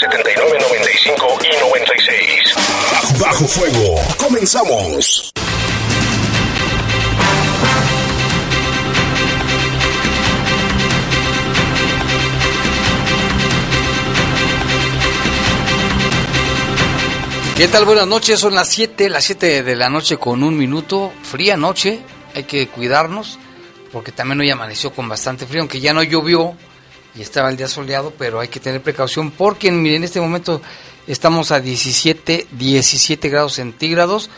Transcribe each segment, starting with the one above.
79 95 y 96. Bajo Fuego. Comenzamos. ¿Qué tal? Buenas noches, son las 7, las 7 de la noche con un minuto, fría noche, hay que cuidarnos, porque también hoy amaneció con bastante frío, aunque ya no llovió y estaba el día soleado, pero hay que tener precaución porque miren, en este momento estamos a 17, 17 grados centígrados,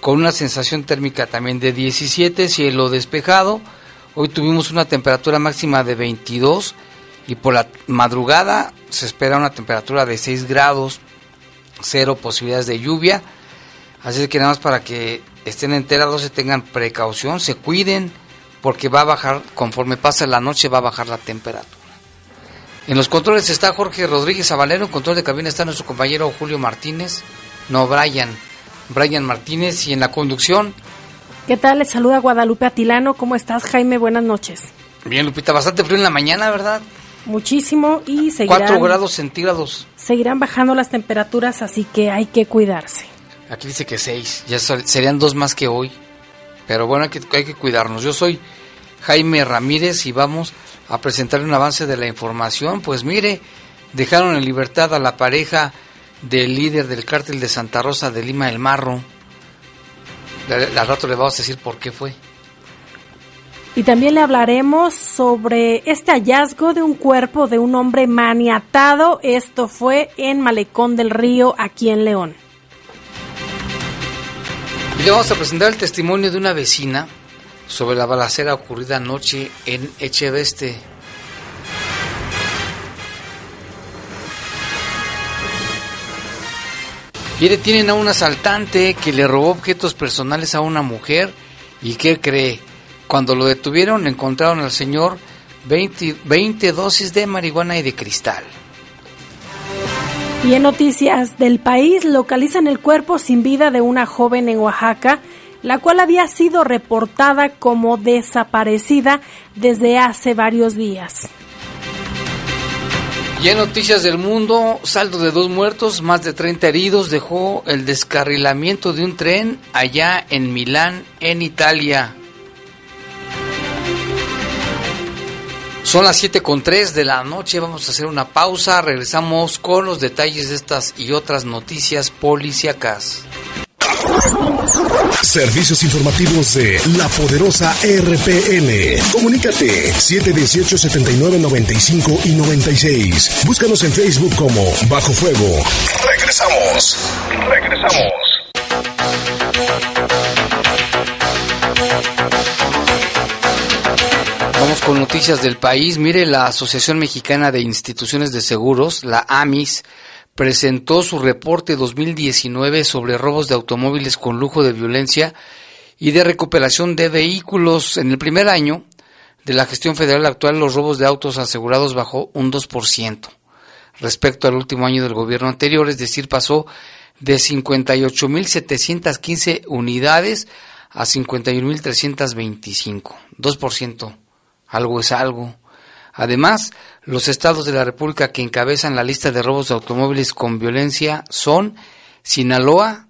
con una sensación térmica también de 17, cielo despejado, hoy tuvimos una temperatura máxima de 22 y por la madrugada se espera una temperatura de 6 grados, cero posibilidades de lluvia. Así que nada más para que estén enterados, se tengan precaución, se cuiden, porque va a bajar, conforme pasa la noche, va a bajar la temperatura. En los controles está Jorge Rodríguez Avalero, en control de cabina está nuestro compañero Julio Martínez, no Brian, Brian Martínez, y en la conducción. ¿Qué tal? Les saluda Guadalupe Atilano, ¿cómo estás Jaime? Buenas noches. Bien, Lupita, bastante frío en la mañana, ¿verdad? Muchísimo y seguirán... 4 grados centígrados. Seguirán bajando las temperaturas, así que hay que cuidarse. Aquí dice que 6, ya serían dos más que hoy. Pero bueno, hay que, hay que cuidarnos. Yo soy Jaime Ramírez y vamos a presentar un avance de la información. Pues mire, dejaron en libertad a la pareja del líder del cártel de Santa Rosa de Lima, el Marro. Al rato le vamos a decir por qué fue. Y también le hablaremos sobre este hallazgo de un cuerpo de un hombre maniatado. Esto fue en Malecón del Río, aquí en León. Y le vamos a presentar el testimonio de una vecina sobre la balacera ocurrida anoche en Echeveste. Y detienen a un asaltante que le robó objetos personales a una mujer y ¿qué cree? Cuando lo detuvieron encontraron al señor 20, 20 dosis de marihuana y de cristal. Y en noticias del país localizan el cuerpo sin vida de una joven en Oaxaca la cual había sido reportada como desaparecida desde hace varios días. Y en noticias del mundo, saldo de dos muertos, más de 30 heridos dejó el descarrilamiento de un tren allá en Milán, en Italia. Son las 7 con 3 de la noche, vamos a hacer una pausa, regresamos con los detalles de estas y otras noticias policíacas. Servicios informativos de la poderosa RPN. Comunícate 718 79 95 y 96. Búscanos en Facebook como Bajo Fuego. Regresamos. Regresamos. Vamos con noticias del país. Mire, la Asociación Mexicana de Instituciones de Seguros, la AMIS, presentó su reporte 2019 sobre robos de automóviles con lujo de violencia y de recuperación de vehículos. En el primer año de la gestión federal actual, los robos de autos asegurados bajó un 2% respecto al último año del gobierno anterior, es decir, pasó de 58.715 unidades a 51.325. 2%. Algo es algo. Además, los estados de la República que encabezan la lista de robos de automóviles con violencia son Sinaloa,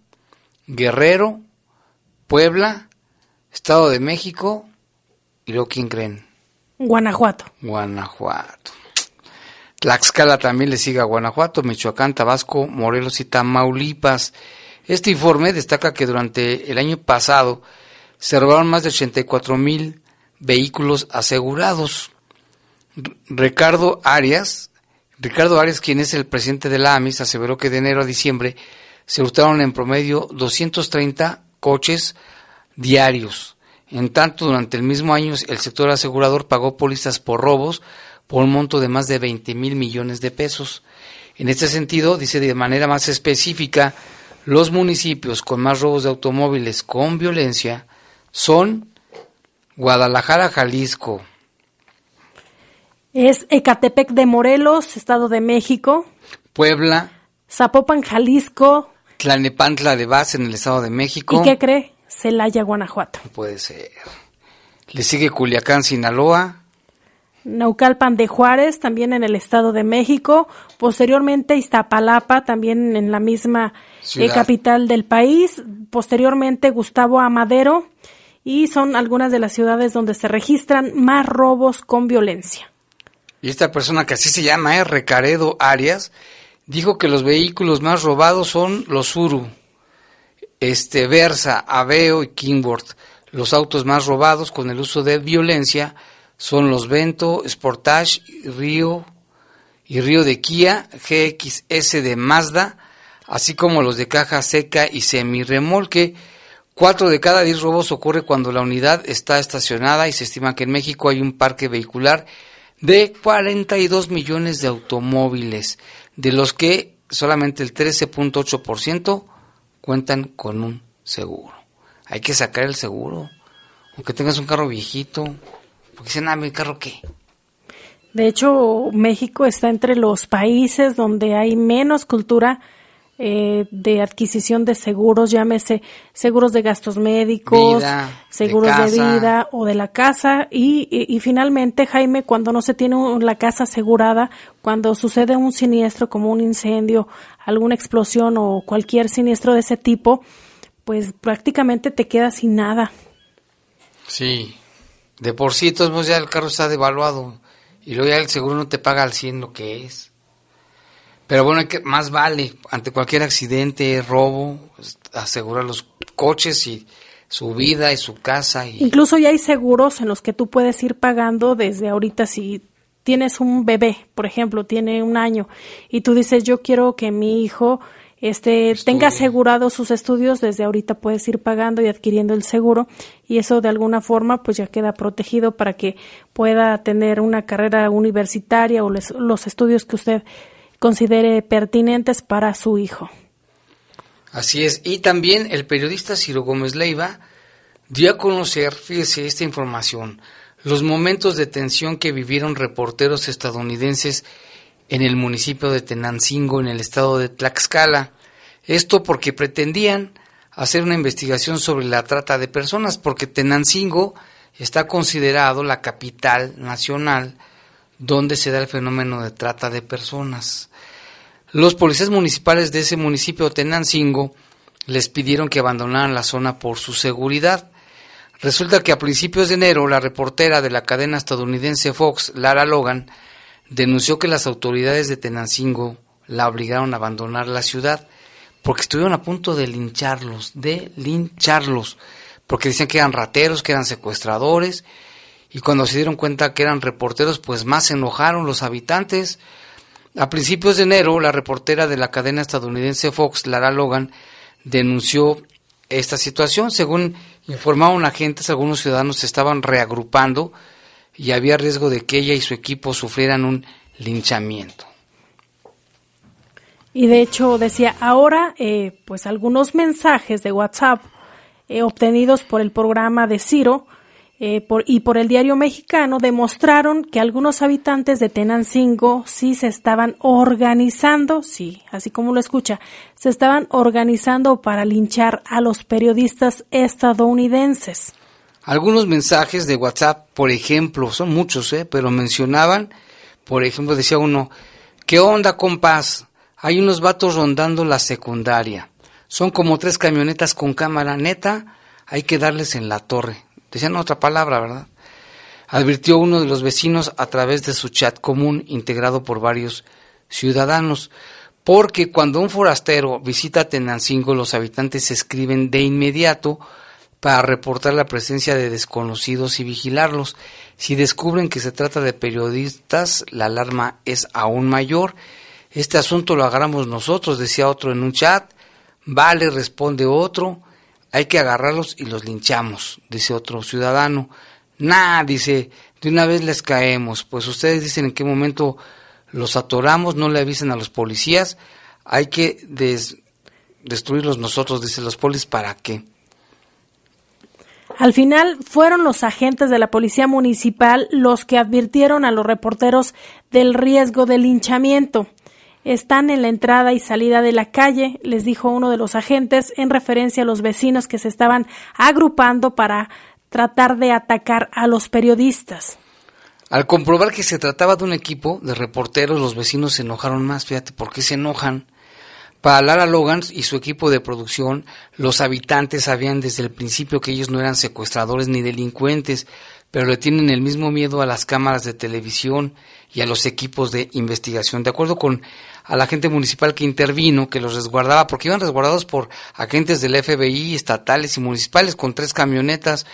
Guerrero, Puebla, Estado de México y luego quién creen? Guanajuato. Guanajuato. Tlaxcala también le sigue a Guanajuato, Michoacán, Tabasco, Morelos y Tamaulipas. Este informe destaca que durante el año pasado se robaron más de 84 mil vehículos asegurados. Ricardo Arias, Ricardo Arias, quien es el presidente de la AMIS, aseveró que de enero a diciembre se hurtaron en promedio 230 coches diarios. En tanto, durante el mismo año, el sector asegurador pagó pólizas por robos por un monto de más de 20 mil millones de pesos. En este sentido, dice de manera más específica, los municipios con más robos de automóviles con violencia son Guadalajara, Jalisco. Es Ecatepec de Morelos, Estado de México. Puebla. Zapopan, Jalisco. Tlanepantla de Base en el Estado de México. ¿Y qué cree? Celaya, Guanajuato. Puede ser. Le sigue Culiacán, Sinaloa. Naucalpan de Juárez, también en el Estado de México. Posteriormente Iztapalapa, también en la misma eh, capital del país. Posteriormente Gustavo Amadero. Y son algunas de las ciudades donde se registran más robos con violencia. Y esta persona que así se llama, es Recaredo Arias, dijo que los vehículos más robados son los Uru, este, Versa, Aveo y Kingworth. Los autos más robados con el uso de violencia son los Vento, Sportage, Río y Río de Kia, GXS de Mazda, así como los de caja seca y semirremolque. Cuatro de cada diez robos ocurre cuando la unidad está estacionada y se estima que en México hay un parque vehicular de 42 millones de automóviles, de los que solamente el 13.8% cuentan con un seguro. Hay que sacar el seguro, aunque tengas un carro viejito, porque dicen, ah, mi carro qué. De hecho, México está entre los países donde hay menos cultura eh, de adquisición de seguros, llámese seguros de gastos médicos, seguros de, vida o de la casa. Y, y, finalmente, Jaime, cuando no se tiene la casa asegurada, cuando sucede un siniestro como un incendio, alguna explosión o cualquier siniestro de ese tipo, pues prácticamente te quedas sin nada. Sí, de por sí, todos ya el carro está devaluado y luego ya el seguro no te paga al 100 lo que es. Pero bueno, que, más vale ante cualquier accidente, robo, asegurar los coches y su vida y su casa. Y... Incluso ya hay seguros en los que tú puedes ir pagando desde ahorita si tienes un bebé, por ejemplo, tiene un año y tú dices yo quiero que mi hijo este tenga asegurado sus estudios desde ahorita puedes ir pagando y adquiriendo el seguro y eso de alguna forma pues ya queda protegido para que pueda tener una carrera universitaria o los estudios que usted considere pertinentes para su hijo. Así es. Y también el periodista Ciro Gómez Leiva dio a conocer, fíjese esta información, los momentos de tensión que vivieron reporteros estadounidenses en el municipio de Tenancingo, en el estado de Tlaxcala. Esto porque pretendían hacer una investigación sobre la trata de personas, porque Tenancingo está considerado la capital nacional donde se da el fenómeno de trata de personas. Los policías municipales de ese municipio, Tenancingo, les pidieron que abandonaran la zona por su seguridad. Resulta que a principios de enero la reportera de la cadena estadounidense Fox, Lara Logan, denunció que las autoridades de Tenancingo la obligaron a abandonar la ciudad porque estuvieron a punto de lincharlos, de lincharlos, porque decían que eran rateros, que eran secuestradores, y cuando se dieron cuenta que eran reporteros, pues más se enojaron los habitantes, a principios de enero, la reportera de la cadena estadounidense Fox, Lara Logan, denunció esta situación. Según informaron agentes, algunos ciudadanos se estaban reagrupando y había riesgo de que ella y su equipo sufrieran un linchamiento. Y de hecho decía, ahora eh, pues algunos mensajes de WhatsApp eh, obtenidos por el programa de Ciro eh, y por el diario mexicano demostraron que algunos habitantes de Tenancingo sí se estaban organizando, sí, así como lo escucha, se estaban organizando para linchar a los periodistas estadounidenses. Algunos mensajes de WhatsApp, por ejemplo, son muchos, ¿eh? pero mencionaban, por ejemplo, decía uno, ¿qué onda, compás? Hay unos vatos rondando la secundaria. Son como tres camionetas con cámara neta, hay que darles en la torre decían otra palabra, ¿verdad? Advirtió uno de los vecinos a través de su chat común integrado por varios ciudadanos, porque cuando un forastero visita Tenancingo los habitantes se escriben de inmediato para reportar la presencia de desconocidos y vigilarlos. Si descubren que se trata de periodistas, la alarma es aún mayor. Este asunto lo agarramos nosotros, decía otro en un chat. Vale, responde otro. Hay que agarrarlos y los linchamos, dice otro ciudadano. Nah, dice, de una vez les caemos, pues ustedes dicen en qué momento los atoramos, no le avisen a los policías, hay que destruirlos nosotros, dice los polis, ¿para qué? Al final fueron los agentes de la policía municipal los que advirtieron a los reporteros del riesgo de linchamiento. Están en la entrada y salida de la calle, les dijo uno de los agentes en referencia a los vecinos que se estaban agrupando para tratar de atacar a los periodistas. Al comprobar que se trataba de un equipo de reporteros, los vecinos se enojaron más. Fíjate, ¿por qué se enojan? Para Lara Logan y su equipo de producción, los habitantes sabían desde el principio que ellos no eran secuestradores ni delincuentes, pero le tienen el mismo miedo a las cámaras de televisión y a los equipos de investigación. De acuerdo con la agente municipal que intervino, que los resguardaba, porque iban resguardados por agentes del FBI, estatales y municipales, con tres camionetas,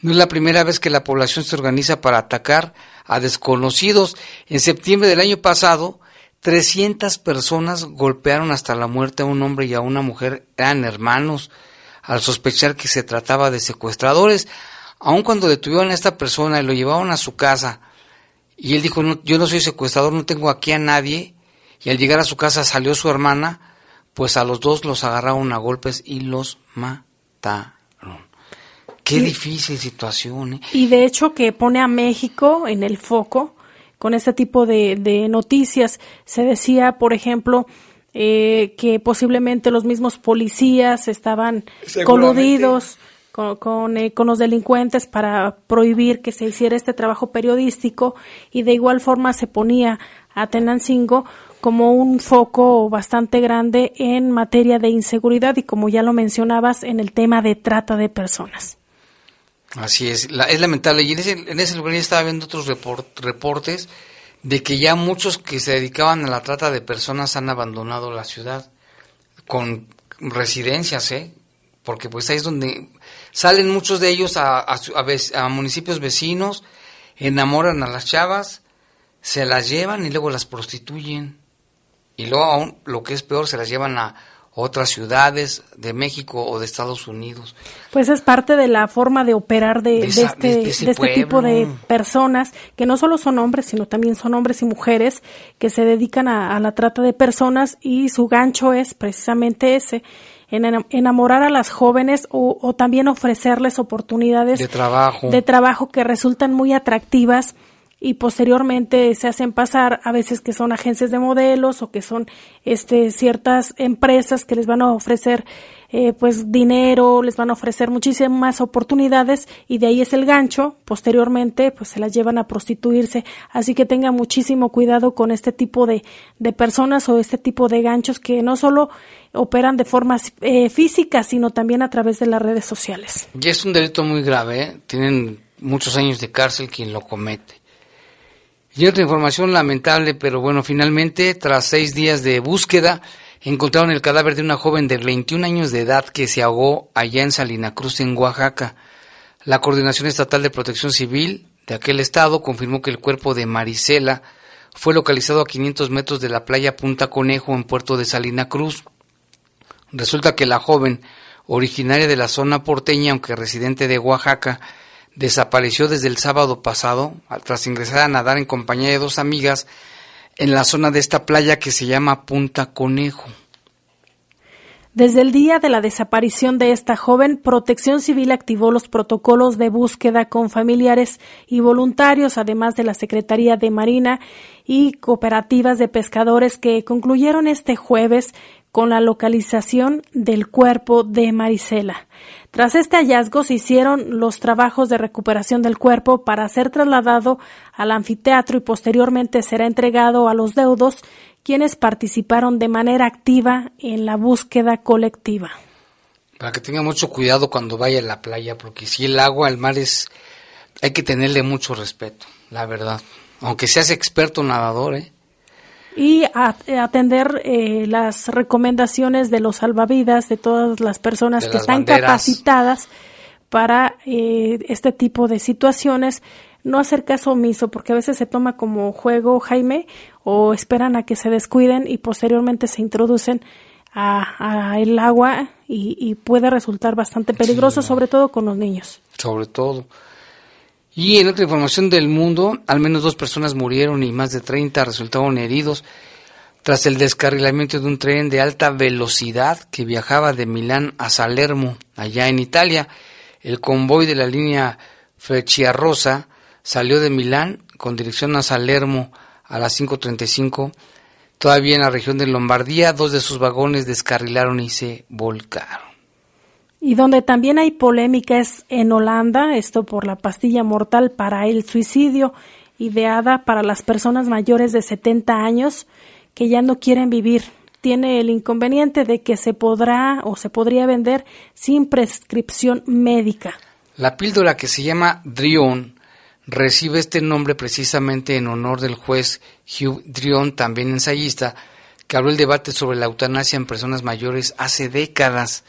no es la primera vez que la población se organiza para atacar a desconocidos. En septiembre del año pasado, 300 personas golpearon hasta la muerte a un hombre y a una mujer, eran hermanos, al sospechar que se trataba de secuestradores. Aun cuando detuvieron a esta persona y lo llevaron a su casa, y él dijo, yo no soy secuestrador, no tengo aquí a nadie, y al llegar a su casa salió su hermana, pues a los dos los agarraron a golpes y los mataron. Qué difícil situación. ¿eh? Y de hecho que pone a México en el foco con este tipo de, noticias. Se decía, por ejemplo, eh, que posiblemente los mismos policías estaban coludidos con, eh, con, los delincuentes para prohibir que se hiciera este trabajo periodístico y de igual forma se ponía a Tenancingo como un foco bastante grande en materia de inseguridad y como ya lo mencionabas en el tema de trata de personas. Así es, es lamentable. Y en ese, en ese lugar ya estaba viendo otros reportes de que ya muchos que se dedicaban a la trata de personas han abandonado la ciudad con residencias, ¿eh? Porque pues ahí es donde salen muchos de ellos a, a, a, municipios vecinos, enamoran a las chavas, se las llevan y luego las prostituyen. Y luego aún, lo que es peor, se las llevan a otras ciudades de México o de Estados Unidos. Pues es parte de la forma de operar de, este, este tipo de personas, que no solo son hombres, sino también son hombres y mujeres que se dedican a, la trata de personas y su gancho es precisamente ese, en enamorar a las jóvenes o, o también ofrecerles oportunidades de trabajo. de trabajo que resultan muy atractivas y posteriormente se hacen pasar a veces que son agencias de modelos o que son este ciertas empresas que les van a ofrecer eh, pues dinero, les van a ofrecer muchísimas oportunidades y de ahí es el gancho, posteriormente pues se las llevan a prostituirse, así que tenga muchísimo cuidado con este tipo de, de personas o este tipo de ganchos que no solo operan de forma eh, física, sino también a través de las redes sociales. Y es un delito muy grave, ¿eh? tienen muchos años de cárcel quien lo comete. Y otra información lamentable, pero bueno, finalmente, tras seis días de búsqueda, encontraron el cadáver de una joven de 21 años de edad que se ahogó allá en Salina Cruz, en Oaxaca. La Coordinación Estatal de Protección Civil de aquel estado confirmó que el cuerpo de Marisela fue localizado a 500 metros de la playa Punta Conejo en Puerto de Salina Cruz. Resulta que la joven, originaria de la zona porteña, aunque residente de Oaxaca, desapareció desde el sábado pasado tras ingresar a nadar en compañía de dos amigas en la zona de esta playa que se llama Punta Conejo. Desde el día de la desaparición de esta joven, Protección Civil activó los protocolos de búsqueda con familiares y voluntarios, además de la Secretaría de Marina y cooperativas de pescadores que concluyeron este jueves con la localización del cuerpo de Marisela. Tras este hallazgo se hicieron los trabajos de recuperación del cuerpo para ser trasladado al anfiteatro y posteriormente será entregado a los deudos quienes participaron de manera activa en la búsqueda colectiva. Para que tenga mucho cuidado cuando vaya a la playa, porque si el agua, el mar es, hay que tenerle mucho respeto, la verdad. Aunque seas experto nadador, ¿eh? Y atender eh, las recomendaciones de los salvavidas, de todas las personas que están capacitadas para eh, este tipo de situaciones no hacer caso omiso, porque a veces se toma como juego, Jaime, o esperan a que se descuiden y posteriormente se introducen a, el agua y, puede resultar bastante peligroso, sobre todo con los niños. Sobre todo. Y en otra información del mundo, al menos dos personas murieron y más de 30 resultaron heridos tras el descarrilamiento de un tren de alta velocidad que viajaba de Milán a Salermo, allá en Italia. El convoy de la línea Frecciarosa salió de Milán con dirección a Salermo a las 5.35. Todavía en la región de Lombardía, dos de sus vagones descarrilaron y se volcaron. Y donde también hay polémica es en Holanda, esto por la pastilla mortal para el suicidio, ideada para las personas mayores de 70 años que ya no quieren vivir. Tiene el inconveniente de que se podrá o se podría vender sin prescripción médica. La píldora que se llama Drion recibe este nombre precisamente en honor del juez Hugh Drion, también ensayista, que abrió el debate sobre la eutanasia en personas mayores hace décadas.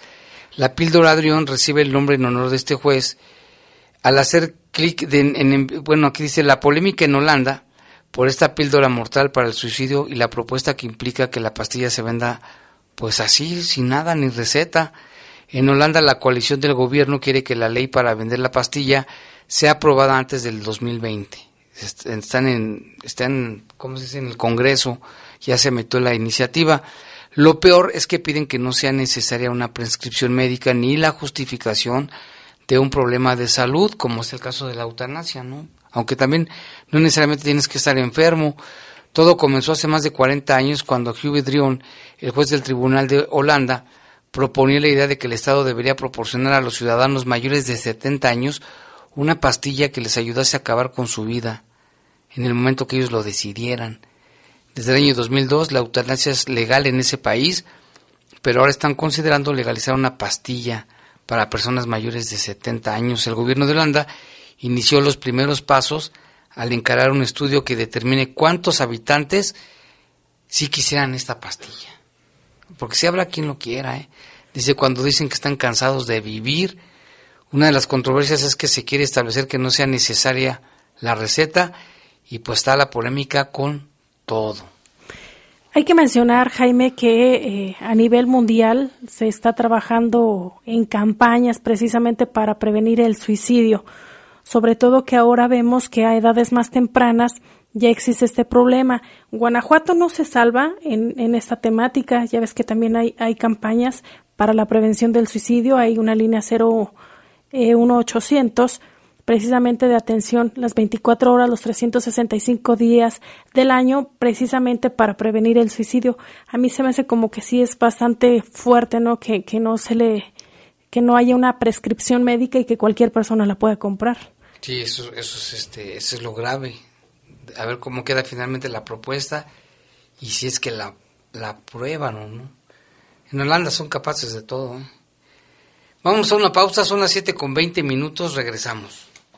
La píldora Drion recibe el nombre en honor de este juez al hacer clic en, bueno, aquí dice la polémica en Holanda por esta píldora mortal para el suicidio y la propuesta que implica que la pastilla se venda pues así, sin nada ni receta. En Holanda la coalición del gobierno quiere que la ley para vender la pastilla sea aprobada antes del 2020. Están en, están, ¿cómo se dice? En el Congreso, ya se metió la iniciativa. Lo peor es que piden que no sea necesaria una prescripción médica ni la justificación de un problema de salud, como es el caso de la eutanasia, ¿no? Aunque también no necesariamente tienes que estar enfermo. Todo comenzó hace más de 40 años cuando Hugh Drion, el juez del Tribunal de Holanda, proponía la idea de que el Estado debería proporcionar a los ciudadanos mayores de 70 años una pastilla que les ayudase a acabar con su vida en el momento que ellos lo decidieran. Desde el año 2002 la eutanasia es legal en ese país, pero ahora están considerando legalizar una pastilla para personas mayores de 70 años. El gobierno de Holanda inició los primeros pasos al encarar un estudio que determine cuántos habitantes sí quisieran esta pastilla. Porque si habla quien lo quiera, ¿eh? Dice cuando dicen que están cansados de vivir, una de las controversias es que se quiere establecer que no sea necesaria la receta y pues está la polémica con todo. Hay que mencionar, Jaime, que eh, a nivel mundial se está trabajando en campañas precisamente para prevenir el suicidio, sobre todo que ahora vemos que a edades más tempranas ya existe este problema. Guanajuato no se salva en, en esta temática, ya ves que también hay, hay campañas para la prevención del suicidio, hay una línea cero eh, 1-800 precisamente de atención las 24 horas, los 365 días del año, precisamente para prevenir el suicidio. A mí se me hace como que sí es bastante fuerte, ¿no? Que, que no se le, que no haya una prescripción médica y que cualquier persona la pueda comprar. Sí, eso, eso es este, eso es lo grave. A ver cómo queda finalmente la propuesta y si es que la, la aprueban o no. En Holanda son capaces de todo. ¿eh? Vamos a una pausa, son las 7 con 20 minutos, regresamos.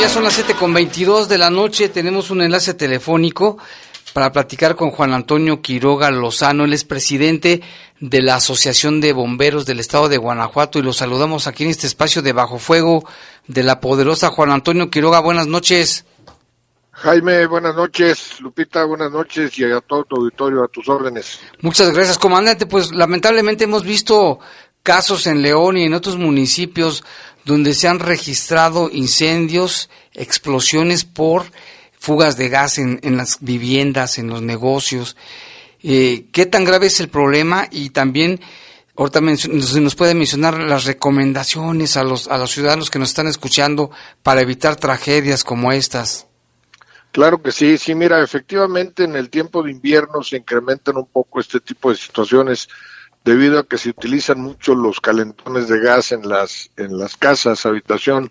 Ya son las 7 con 22 de la noche. Tenemos un enlace telefónico para platicar con Juan Antonio Quiroga Lozano. Él es presidente de la Asociación de Bomberos del Estado de Guanajuato y lo saludamos aquí en este espacio de Bajo Fuego de la poderosa Juan Antonio Quiroga. Buenas noches. Jaime, buenas noches. Lupita, buenas noches y a todo tu auditorio, a tus órdenes. Muchas gracias, comandante. Pues lamentablemente hemos visto casos en León y en otros municipios donde se han registrado incendios, explosiones por fugas de gas en, las viviendas, en los negocios. Eh, ¿Qué tan grave es el problema? Y también, ahorita se nos puede mencionar las recomendaciones a los, a los ciudadanos que nos están escuchando para evitar tragedias como estas. Claro que sí, sí, mira, efectivamente en el tiempo de invierno se incrementan un poco este tipo de situaciones debido a que se utilizan mucho los calentones de gas en las, en las casas, habitación,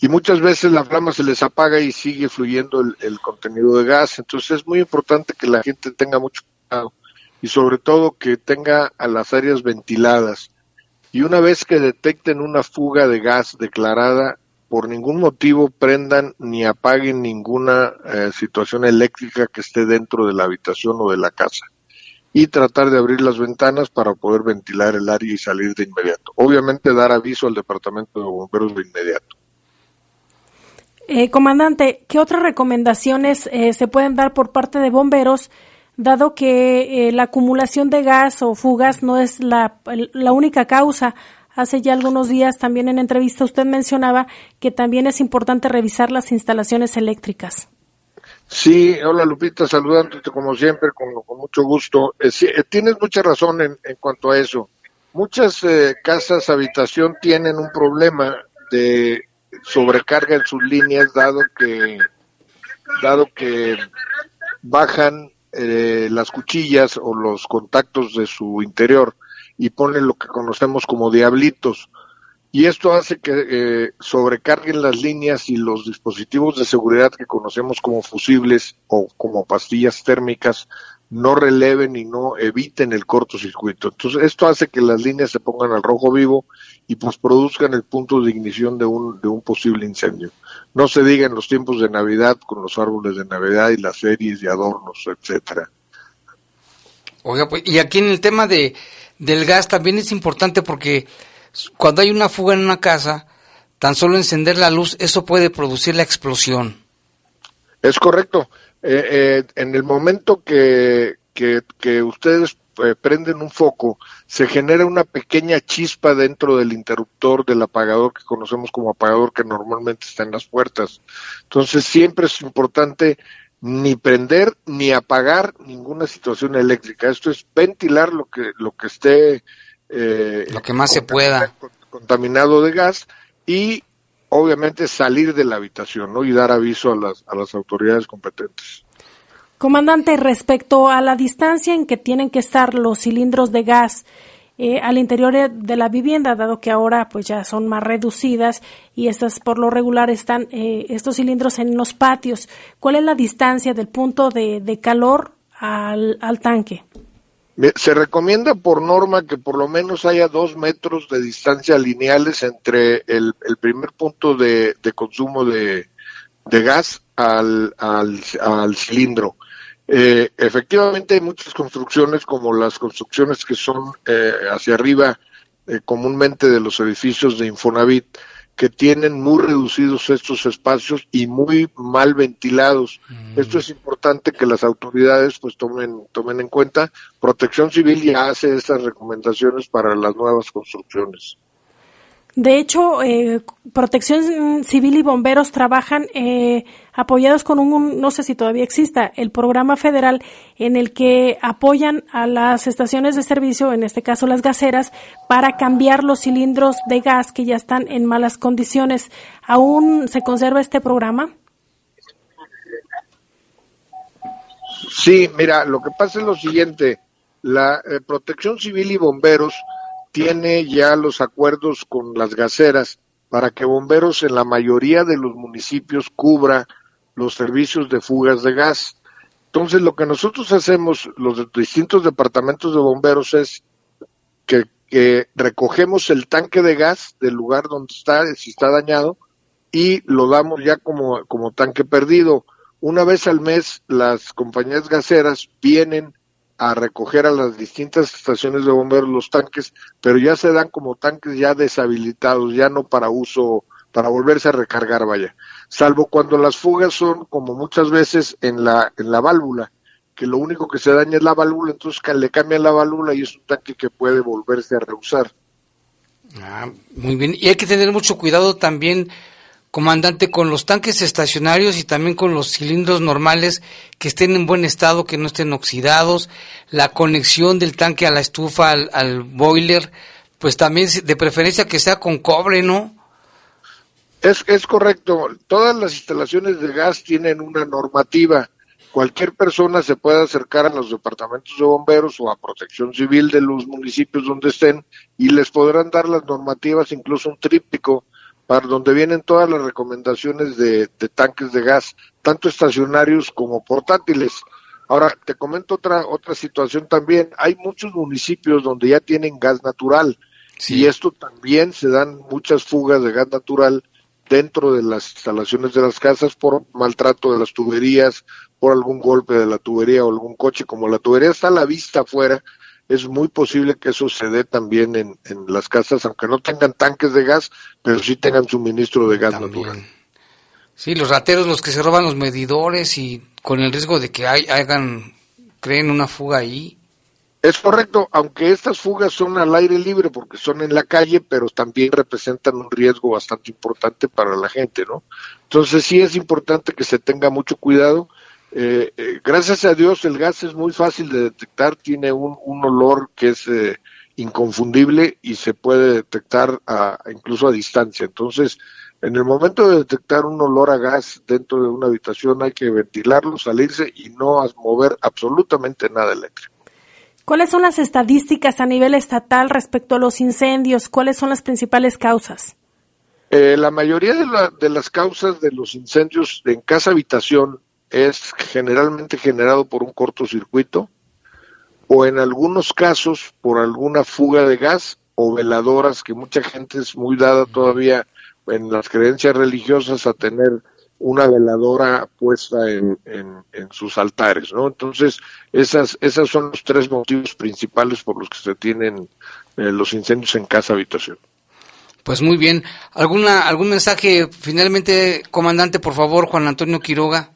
y muchas veces la flama se les apaga y sigue fluyendo el, contenido de gas. Entonces es muy importante que la gente tenga mucho cuidado y sobre todo que tenga a las áreas ventiladas. Y una vez que detecten una fuga de gas declarada, por ningún motivo prendan ni apaguen ninguna eh, situación eléctrica que esté dentro de la habitación o de la casa. Y tratar de abrir las ventanas para poder ventilar el área y salir de inmediato. Obviamente dar aviso al departamento de bomberos de inmediato. Eh, comandante, ¿qué otras recomendaciones eh, se pueden dar por parte de bomberos, dado que eh, la acumulación de gas o fugas no es la, la única causa? Hace ya algunos días también en entrevista usted mencionaba que también es importante revisar las instalaciones eléctricas. Sí, hola Lupita, saludándote como siempre, con, mucho gusto. Eh, eh, tienes mucha razón en, en, cuanto a eso. Muchas eh, casas habitación tienen un problema de sobrecarga en sus líneas, dado que, dado que bajan eh, las cuchillas o los contactos de su interior y ponen lo que conocemos como diablitos. Y esto hace que eh, sobrecarguen las líneas y los dispositivos de seguridad que conocemos como fusibles o como pastillas térmicas no releven y no eviten el cortocircuito. Entonces, esto hace que las líneas se pongan al rojo vivo y pues produzcan el punto de ignición de un, de un posible incendio. No se diga en los tiempos de Navidad con los árboles de Navidad y las series de adornos, etcétera. Oiga, pues, y aquí en el tema de, del gas también es importante porque cuando hay una fuga en una casa, tan solo encender la luz, eso puede producir la explosión. Es correcto. Eh, eh, en el momento que, que, que ustedes eh, prenden un foco, se genera una pequeña chispa dentro del interruptor del apagador que conocemos como apagador que normalmente está en las puertas. Entonces siempre es importante ni prender ni apagar ninguna situación eléctrica. Esto es ventilar lo que lo que esté eh, lo que más se pueda contaminado de gas y obviamente salir de la habitación ¿no? y dar aviso a las, a las autoridades competentes. Comandante, respecto a la distancia en que tienen que estar los cilindros de gas eh, al interior de la vivienda, dado que ahora pues ya son más reducidas y estas por lo regular están eh, estos cilindros en los patios, ¿cuál es la distancia del punto de, de calor al, al tanque? Se recomienda por norma que por lo menos haya dos metros de distancia lineales entre el, primer punto de, consumo de, gas al cilindro. Eh, efectivamente hay muchas construcciones como las construcciones que son eh, hacia arriba eh, comúnmente de los edificios de Infonavit que tienen muy reducidos estos espacios y muy mal ventilados. Mm. Esto es importante que las autoridades pues tomen tomen en cuenta. Protección Civil ya hace estas recomendaciones para las nuevas construcciones. De hecho, eh, Protección Civil y bomberos trabajan eh, apoyados con un, no sé si todavía exista, el programa federal en el que apoyan a las estaciones de servicio, en este caso las gaseras, para cambiar los cilindros de gas que ya están en malas condiciones. ¿Aún se conserva este programa? Sí, mira, lo que pasa es lo siguiente, la eh, Protección Civil y bomberos tiene ya los acuerdos con las gaseras para que bomberos en la mayoría de los municipios cubra los servicios de fugas de gas. Entonces, lo que nosotros hacemos, los distintos departamentos de bomberos, es que, recogemos el tanque de gas del lugar donde está, si está dañado, y lo damos ya como, como tanque perdido. Una vez al mes, las compañías gaseras vienen a recoger a las distintas estaciones de bomberos los tanques, pero ya se dan como tanques ya deshabilitados, ya no para uso, para volverse a recargar, vaya. Salvo cuando las fugas son, como muchas veces, en la, en la válvula, que lo único que se daña es la válvula, entonces le cambian la válvula y es un tanque que puede volverse a reusar. Ah, muy bien. Y hay que tener mucho cuidado también comandante, con los tanques estacionarios y también con los cilindros normales que estén en buen estado, que no estén oxidados, la conexión del tanque a la estufa, al, boiler, pues también de preferencia que sea con cobre, ¿no? Es, es correcto. Todas las instalaciones de gas tienen una normativa cualquier persona se puede acercar a los departamentos de bomberos o a protección civil de los municipios donde estén y les podrán dar las normativas, incluso un tríptico, para donde vienen todas las recomendaciones de, de tanques de gas, tanto estacionarios como portátiles. Ahora, te comento otra, otra situación también. Hay muchos municipios donde ya tienen gas natural y esto también se dan muchas fugas de gas natural dentro de las instalaciones de las casas por maltrato de las tuberías, por algún golpe de la tubería o algún coche. Como la tubería está a la vista afuera, es muy posible que eso se dé también en, en las casas, aunque no tengan tanques de gas, pero sí tengan suministro de gas natural. Sí, los rateros, los que se roban los medidores y con el riesgo de que hay, hagan, creen una fuga ahí. Es correcto, aunque estas fugas son al aire libre porque son en la calle, pero también representan un riesgo bastante importante para la gente, ¿no? Entonces sí es importante que se tenga mucho cuidado. Eh, eh, gracias a Dios el gas es muy fácil de detectar, tiene un, un olor que es eh, inconfundible y se puede detectar a, incluso a distancia. Entonces, en el momento de detectar un olor a gas dentro de una habitación hay que ventilarlo, salirse y no mover absolutamente nada eléctrico. ¿Cuáles son las estadísticas a nivel estatal respecto a los incendios? ¿Cuáles son las principales causas? Eh, la mayoría de, de, las causas de los incendios en casa habitación es generalmente generado por un cortocircuito o en algunos casos por alguna fuga de gas o veladoras que mucha gente es muy dada todavía en las creencias religiosas a tener una veladora puesta en, en, sus altares, ¿no? Entonces, esas, esas son los tres motivos principales por los que se tienen eh, los incendios en casa habitación. Pues muy bien. ¿Alguna, ¿Algún mensaje finalmente, comandante, por favor, Juan Antonio Quiroga?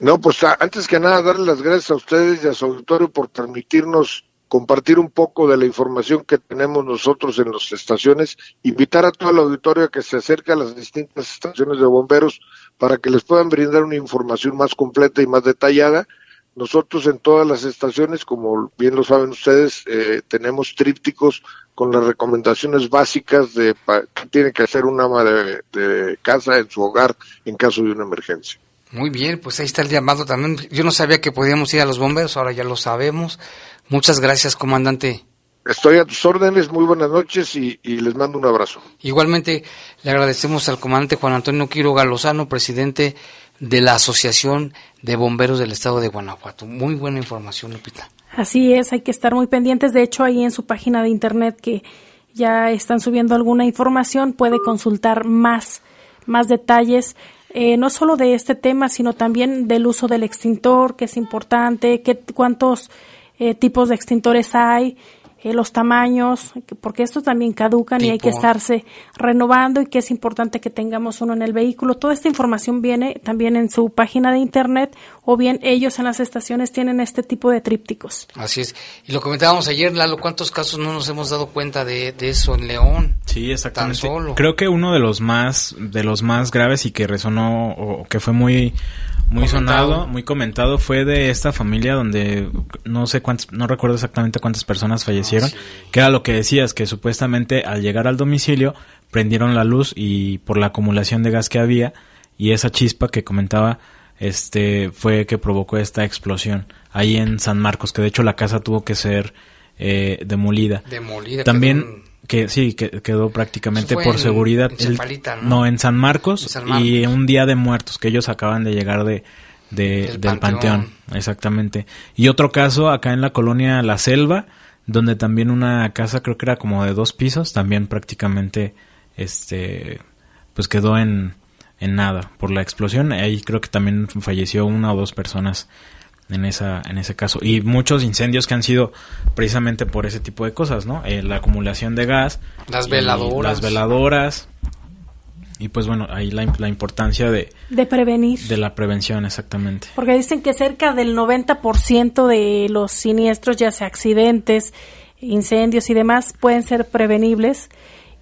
No, pues antes que nada, darle las gracias a ustedes y a su auditorio por permitirnos compartir un poco de la información que tenemos nosotros en las estaciones, invitar a todo el auditorio a que se acerque a las distintas estaciones de bomberos para que les puedan brindar una información más completa y más detallada. Nosotros en todas las estaciones, como bien lo saben ustedes, eh, tenemos trípticos con las recomendaciones básicas de qué tiene que hacer un ama de casa en su hogar en caso de una emergencia. Muy bien, pues ahí está el llamado también. Yo no sabía que podíamos ir a los bomberos, ahora ya lo sabemos. Muchas gracias, comandante. Estoy a tus órdenes, muy buenas noches y, les mando un abrazo. Igualmente le agradecemos al comandante Juan Antonio Quiroga Lozano, presidente de la Asociación de Bomberos del Estado de Guanajuato. Muy buena información, Lupita. Así es, hay que estar muy pendientes. De hecho, ahí en su página de internet que ya están subiendo alguna información, puede consultar más, más detalles eh, no solo de este tema, sino también del uso del extintor, que es importante, qué, cuántos eh, tipos de extintores hay, eh, los tamaños, porque estos también caducan y hay que estarse renovando y que es importante que tengamos uno en el vehículo. Toda esta información viene también en su página de internet o bien ellos en las estaciones tienen este tipo de trípticos. Así es. Y lo comentábamos ayer, Lalo, ¿cuántos casos no nos hemos dado cuenta de, eso en León? Sí, exactamente. Creo que uno de los más de los más graves y que resonó o que fue muy muy sonado, muy comentado fue de esta familia donde no sé cuántas, no recuerdo exactamente cuántas personas fallecieron, ah, que era lo que decías, que supuestamente al llegar al domicilio prendieron la luz y por la acumulación de gas que había y esa chispa que comentaba este fue que provocó esta explosión ahí en San Marcos, que de hecho la casa tuvo que ser eh, demolida. Demolida. También que sí, que quedó prácticamente por seguridad. ¿no? en San Marcos, y un día de muertos, que ellos acaban de llegar de, del, panteón. Exactamente. Y otro caso acá en la colonia La Selva, donde también una casa, creo que era como de dos pisos, también prácticamente, este, pues quedó en, en nada por la explosión. Ahí creo que también falleció una o dos personas en esa en ese caso. Y muchos incendios que han sido precisamente por ese tipo de cosas no eh, la acumulación de gas las veladoras. las veladoras. Y pues bueno ahí la, la, importancia de de prevenir. de la prevención exactamente. Porque dicen que cerca del 90% de los siniestros ya sea accidentes incendios y demás pueden ser prevenibles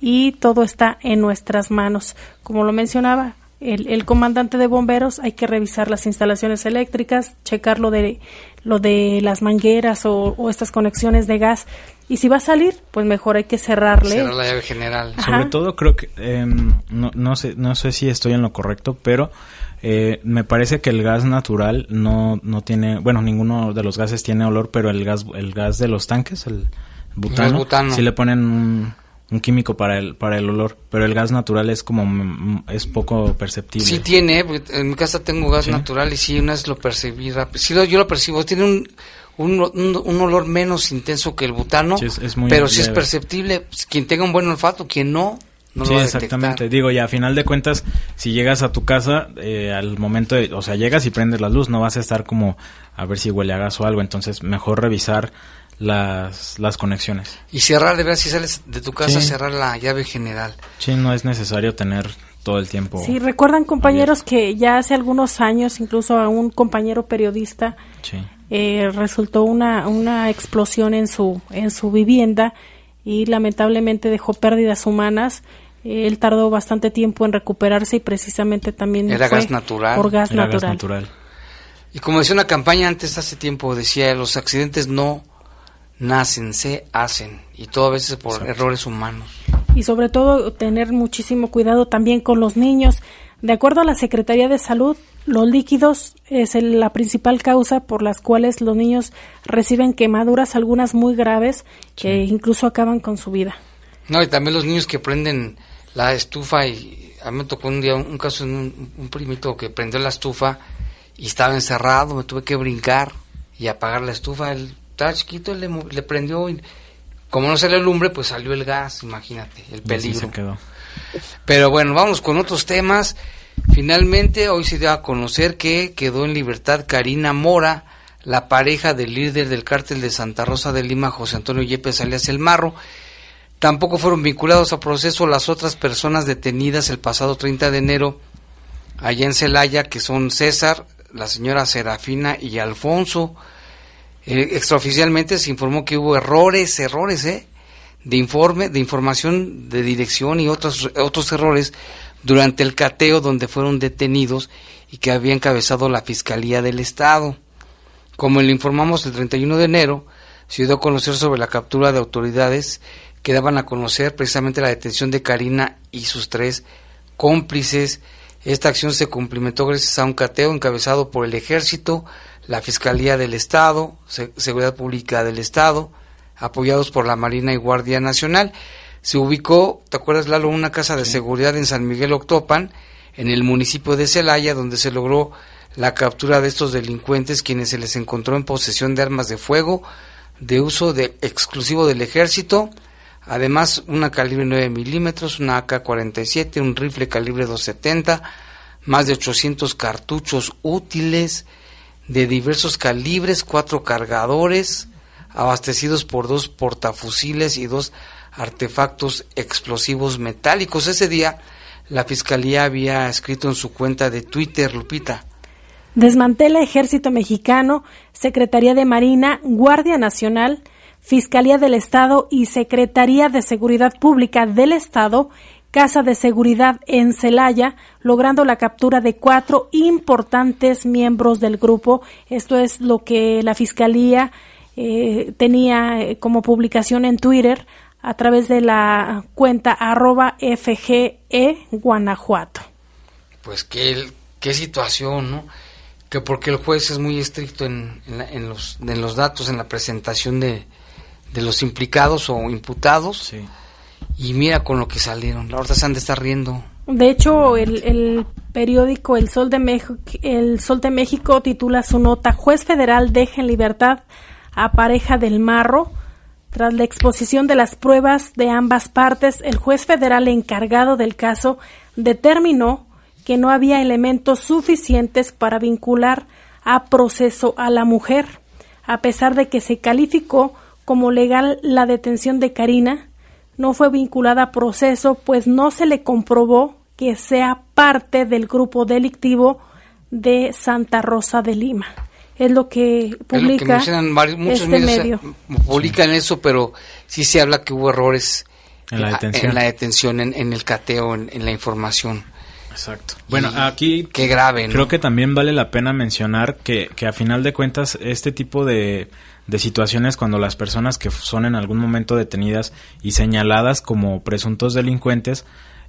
y todo está en nuestras manos. Como lo mencionaba el, comandante de bomberos hay que revisar las instalaciones eléctricas, checar lo de, lo de las mangueras o, estas conexiones de gas. Y si va a salir, pues mejor hay que cerrarle. Cerrar la llave general. Sobre todo creo que, em, no, no, sé, no sé si estoy en lo correcto, pero Eh, me parece que el gas natural no, no tiene, bueno, ninguno de los gases tiene olor, pero el gas, el gas de los tanques, el butano, sí le ponen un, un químico para el para el olor, pero el gas natural es como es poco perceptible. Sí tiene, en mi casa tengo gas natural y sí una vez lo percibí rápido. Sí yo lo percibo, tiene un un, un, olor menos intenso que el butano, pero sí es perceptible. Quien tenga un buen olfato, quien no, no sí, exactamente. Digo, ya a final de cuentas, si llegas a tu casa, eh, al momento de, o sea, llegas y prendes la luz, no vas a estar como a ver si huele a gas o algo, entonces mejor revisar las, las conexiones. Y cerrar, de verdad, si sales de tu casa, cerrar la llave general. Sí, no es necesario tener todo el tiempo. Sí, recuerdan compañeros que ya hace algunos años, incluso a un compañero periodista, eh, resultó una, una explosión en su, en su vivienda y lamentablemente dejó pérdidas humanas. Él tardó bastante tiempo en recuperarse y precisamente también Era gas natural. por gas natural. Y como decía una campaña antes, hace tiempo, decía, los accidentes no nacen, se hacen, y todo a veces por errores humanos. Y sobre todo tener muchísimo cuidado también con los niños. De acuerdo a la Secretaría de Salud, los líquidos es la principal causa por las cuales los niños reciben quemaduras, algunas muy graves, que incluso acaban con su vida. No, y también los niños que prenden la estufa y a mí me tocó un día un, caso de un, primito que prendió la estufa y estaba encerrado, me tuve que brincar y apagar la estufa, él estaba chiquito, le, le prendió y como no salió el lumbre, pues salió el gas, imagínate, el peligro. quedó. Pero bueno, vamos con otros temas. Finalmente, hoy se dio a conocer que quedó en libertad Karina Mora, la pareja del líder del cártel de Santa Rosa de Lima, José Antonio Yepes alias El Marro. Tampoco fueron vinculados a proceso las otras personas detenidas el pasado 30 de enero allá en Celaya, que son César, la señora Serafina y Alfonso. Eh, extraoficialmente se informó que hubo errores, errores, ¿eh? de informe, de información de dirección y otros, otros errores durante el cateo donde fueron detenidos y que había encabezado la Fiscalía del Estado. Como le informamos el 31 de enero, se dio a conocer sobre la captura de autoridades que daban a conocer precisamente la detención de Karina y sus tres cómplices. Esta acción se cumplimentó gracias a un cateo encabezado por el Ejército, la Fiscalía del Estado, Seguridad Pública del Estado, apoyados por la Marina y Guardia Nacional. Se ubicó, ¿te acuerdas, Lalo?, una casa de seguridad en San Miguel Octopan, en el municipio de Celaya, donde se logró la captura de estos delincuentes, quienes se les encontró en posesión de armas de fuego de uso de, exclusivo del ejército, además una calibre 9 milímetros, una AK-47, un rifle calibre 270, más de 800 cartuchos útiles de diversos calibres, cuatro cargadores, abastecidos por dos portafusiles y dos artefactos explosivos metálicos. Ese día la Fiscalía había escrito en su cuenta de Twitter, Lupita. Desmantela Ejército Mexicano, Secretaría de Marina, Guardia Nacional, Fiscalía del Estado y Secretaría de Seguridad Pública del Estado, Casa de Seguridad en Celaya, logrando la captura de cuatro importantes miembros del grupo. Esto es lo que la Fiscalía eh, tenía eh, como publicación en Twitter a través de la cuenta arroba FGE Guanajuato. Pues qué, qué situación, ¿no? Que porque el juez es muy estricto en, en, los, en los datos, en la presentación de, de los implicados o imputados. Y mira con lo que salieron. La verdad se han de riendo. De hecho, el, el, periódico El Sol de México, el Sol de México titula su nota Juez federal deja en libertad a pareja del Marro tras la exposición de las pruebas de ambas partes, el juez federal encargado del caso determinó que no había elementos suficientes para vincular a proceso a la mujer, a pesar de que se calificó como legal la detención de Karina, no fue vinculada a proceso, pues no se le comprobó que sea parte del grupo delictivo de Santa Rosa de Lima es lo que publica muchos este medio. Publican eso, pero sí se habla que hubo errores en la detención, en, la detención, en, el cateo, en, la información. Exacto. Bueno, aquí qué grave, creo que también vale la pena mencionar que, que a final de cuentas este tipo de, de situaciones cuando las personas que son en algún momento detenidas y señaladas como presuntos delincuentes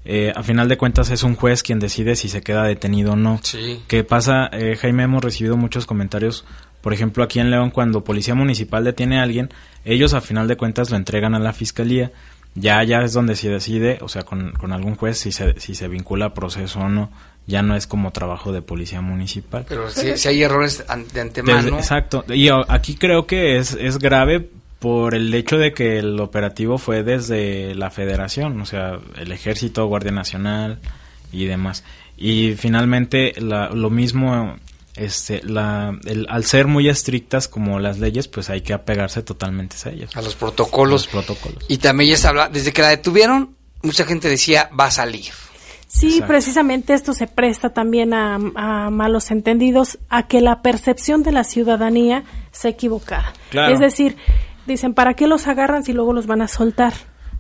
eh, a final de cuentas es un juez quien decide si se queda detenido o no. Sí. ¿Qué pasa, eh, Jaime? Hemos recibido muchos comentarios, por ejemplo, aquí en León, cuando Policía Municipal detiene a alguien, ellos a final de cuentas lo entregan a la Fiscalía. Ya, ya es donde se decide, o sea, con, con algún juez, si se, si se vincula a proceso o no ya no es como trabajo de policía municipal. Pero si, si hay errores de antemano. exacto. Y aquí creo que es, es grave por el hecho de que el operativo fue desde la federación, o sea, el ejército, Guardia Nacional y demás. Y finalmente lo mismo, este, la, el, al ser muy estrictas como las leyes, pues hay que apegarse totalmente a ellas. A los protocolos. A los protocolos. Y también ya se habla, desde que la detuvieron, mucha gente decía va a salir. Sí, precisamente esto se presta también a, a, malos entendidos, a que la percepción de la ciudadanía se equivocada. Es decir, dicen, ¿para qué los agarran si luego los van a soltar?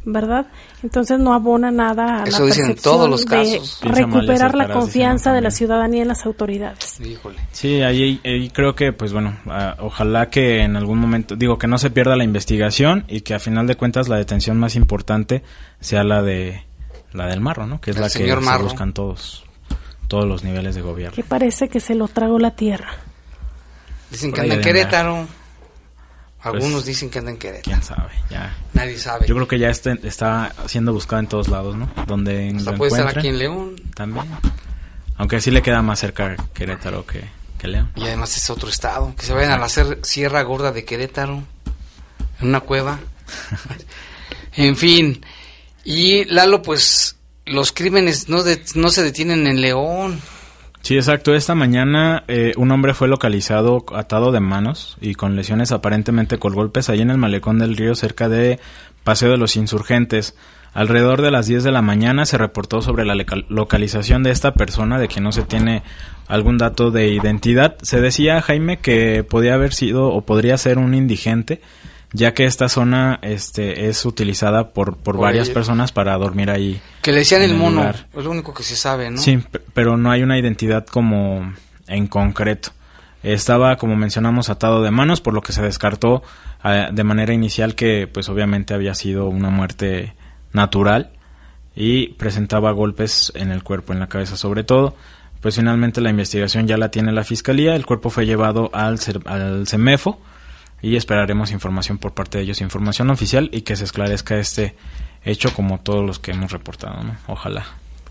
¿Verdad? Entonces no abona nada a la percepción todos los casos. de recuperar la confianza de la ciudadanía en las autoridades. Sí, ahí, creo que, pues bueno, ojalá que en algún momento, digo, que no se pierda la investigación y que a final de cuentas la detención más importante sea la de la del Marro, ¿no? Que es la que se buscan todos todos los niveles de gobierno. Que parece que se lo tragó la tierra. Dicen que anda en Querétaro. Pues, Algunos dicen que anda en Querétaro. ¿Quién sabe? Ya. Nadie sabe. Yo creo que ya está, está siendo buscado en todos lados, ¿no? Donde Hasta puede estar aquí en León. También. Aunque sí le queda más cerca Querétaro que, que León. Y además es otro estado. Que se vayan a la Sierra Gorda de Querétaro. En una cueva. en fin. Y Lalo, pues los crímenes no, no se detienen en León. Sí, exacto. Esta mañana eh, un hombre fue localizado atado de manos y con lesiones aparentemente con golpes ahí en el malecón del río cerca de Paseo de los Insurgentes. Alrededor de las 10 de la mañana se reportó sobre la localización de esta persona, de que no se tiene algún dato de identidad. Se decía, Jaime, que podía haber sido o podría ser un indigente ya que esta zona este es utilizada por, por varias personas para dormir ahí. Que le decían el mono, es lo único que se sabe, ¿no? Sí, pero no hay una identidad como en concreto. Estaba, como mencionamos, atado de manos, por lo que se descartó ah, de manera inicial que, pues obviamente había sido una muerte natural y presentaba golpes en el cuerpo, en la cabeza sobre todo. Pues finalmente la investigación ya la tiene la fiscalía, el cuerpo fue llevado al, al CEMEFO, y esperaremos información por parte de ellos, información oficial y que se esclarezca este hecho como todos los que hemos reportado, ¿no? Ojalá.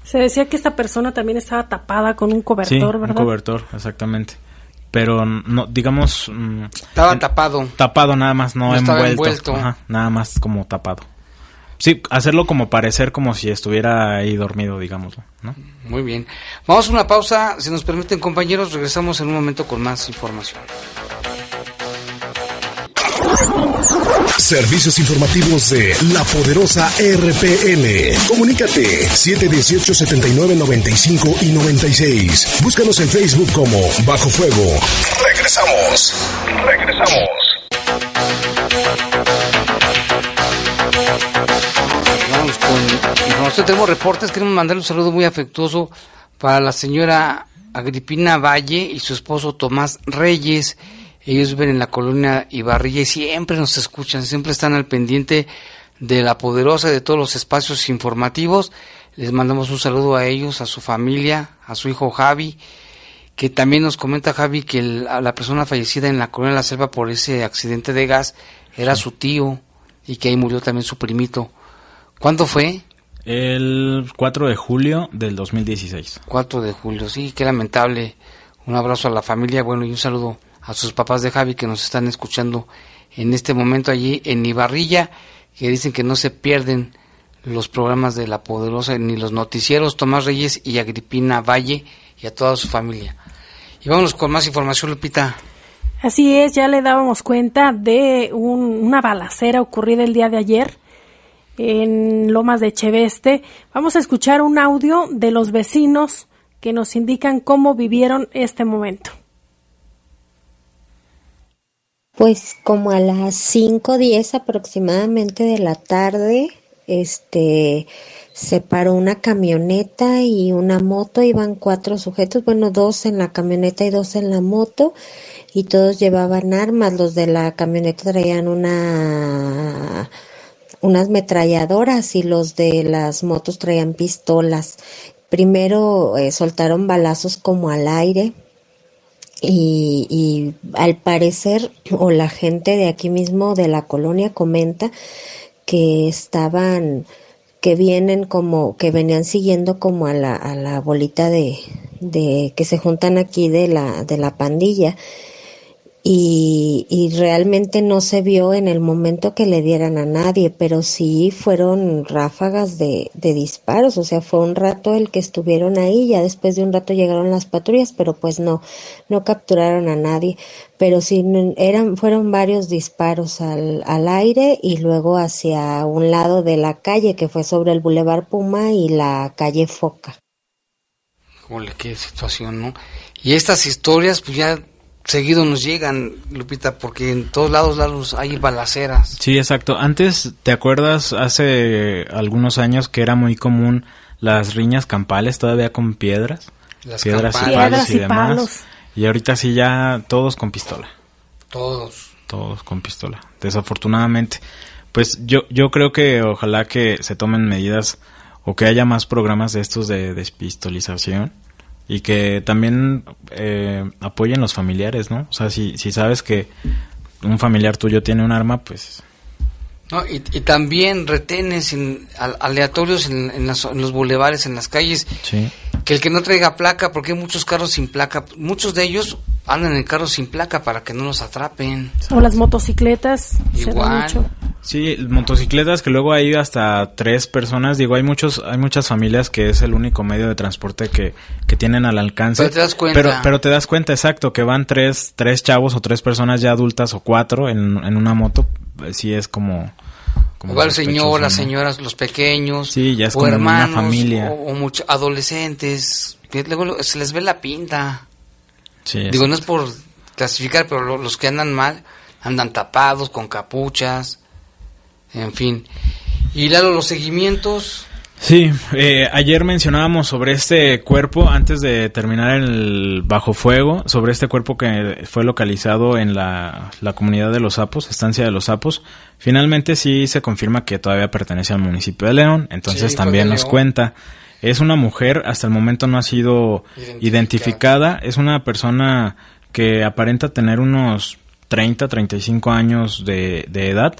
Se decía que esta persona también estaba tapada con un cobertor, ¿verdad? un cobertor, exactamente. Pero no, digamos... Mm, estaba tapado. Tapado nada más, no, envuelto. nada más como tapado. Sí, hacerlo como parecer como si estuviera ahí dormido, digamos, ¿no? Muy bien. Vamos a una pausa, si nos permiten compañeros, regresamos en un momento con más información. Servicios informativos de la poderosa RPN. Comunícate 718 79 95 y 96. Búscanos en Facebook como Bajo Fuego. Regresamos. Regresamos. Vamos con información. Tenemos reportes. Queremos mandarle un saludo muy afectuoso para la señora Agripina Valle y su esposo Tomás Reyes ellos viven en la colonia Ibarrilla y siempre nos escuchan, siempre están al pendiente de la poderosa de todos los espacios informativos. Les mandamos un saludo a ellos, a su familia, a su hijo Javi, que también nos comenta Javi que la persona fallecida en la colonia La Selva por ese accidente de gas era su tío y que ahí murió también su primito. ¿Cuándo fue? El 4 de julio del 2016. 4 de julio, sí, qué lamentable. Un abrazo a la familia, bueno, y un saludo a sus papás de Javi que nos están escuchando en este momento allí en Ibarrilla, que dicen que no se pierden los programas de La Poderosa ni los noticieros Tomás Reyes y Agripina Valle y a toda su familia. Y vámonos con más información, Lupita. Así es, ya le dábamos cuenta de una balacera ocurrida el día de ayer en Lomas de Cheveste. Vamos a escuchar un audio de los vecinos que nos indican cómo vivieron este momento. Pues como a las cinco diez aproximadamente de la tarde, este, se paró una camioneta y una moto, iban cuatro sujetos, bueno, dos en la camioneta y dos en la moto, y todos llevaban armas, los de la camioneta traían una unas metralladoras y los de las motos traían pistolas. Primero eh, soltaron balazos como al aire y, y al parecer o la gente de aquí mismo de la colonia comenta que estaban que vienen como que venían siguiendo como a la, a la bolita de, de que se juntan aquí de la de la pandilla y, y, realmente no se vio en el momento que le dieran a nadie, pero sí fueron ráfagas de, de, disparos, o sea, fue un rato el que estuvieron ahí, ya después de un rato llegaron las patrullas, pero pues no, no capturaron a nadie, pero sí eran, fueron varios disparos al, al aire y luego hacia un lado de la calle que fue sobre el Boulevard Puma y la calle Foca. Jole, qué situación, ¿no? Y estas historias, pues ya seguido nos llegan, Lupita, porque en todos lados, lados hay balaceras. Sí, exacto. Antes, ¿te acuerdas hace algunos años que era muy común las riñas campales todavía con piedras? Las piedras campales. y palos y, y demás. palos. Y ahorita sí ya todos con pistola. Todos. Todos con pistola. Desafortunadamente. Pues yo, yo creo que ojalá que se tomen medidas o que haya más programas de estos de despistolización y que también eh, apoyen los familiares, ¿no? O sea, si, si sabes que un familiar tuyo tiene un arma, pues... No, y, y también retenes en, aleatorios en, en, las, en, los bulevares, en las calles, sí. que el que no traiga placa, porque hay muchos carros sin placa, muchos de ellos andan en carros sin placa para que no los atrapen. O las motocicletas. Igual. Sí, motocicletas que luego hay hasta tres personas. Digo, hay muchos, hay muchas familias que es el único medio de transporte que, que tienen al alcance. Pero te das cuenta. Pero, pero te das cuenta, exacto, que van tres, tres chavos o tres personas ya adultas o cuatro en, en una moto. Sí es como... como Igual señoras, ¿no? señoras, los pequeños. Sí, ya es o como hermanos, una familia. O, o muchos adolescentes. Que luego se les ve la pinta. Sí, Digo, no es por clasificar, pero los que andan mal andan tapados, con capuchas, en fin. Y Lalo, los seguimientos. Sí, eh, ayer mencionábamos sobre este cuerpo, antes de terminar el bajo fuego, sobre este cuerpo que fue localizado en la, la comunidad de Los Sapos, estancia de Los Sapos. Finalmente sí se confirma que todavía pertenece al municipio de León, entonces Sí, también nos León. cuenta. Es una mujer, hasta el momento no ha sido Identificada. identificada, es una persona que aparenta tener unos 30, 35 años de, de edad.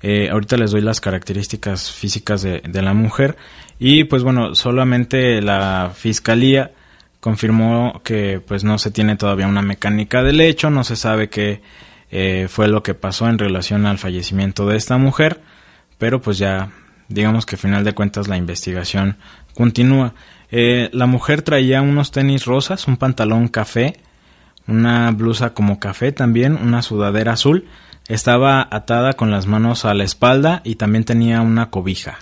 Eh, ahorita les doy las características físicas de, de la mujer. Y pues bueno, solamente la fiscalía confirmó que pues no se tiene todavía una mecánica del hecho, no se sabe qué eh, fue lo que pasó en relación al fallecimiento de esta mujer, pero pues ya digamos que a final de cuentas la investigación continúa. Eh, la mujer traía unos tenis rosas, un pantalón café, una blusa como café también, una sudadera azul, estaba atada con las manos a la espalda y también tenía una cobija.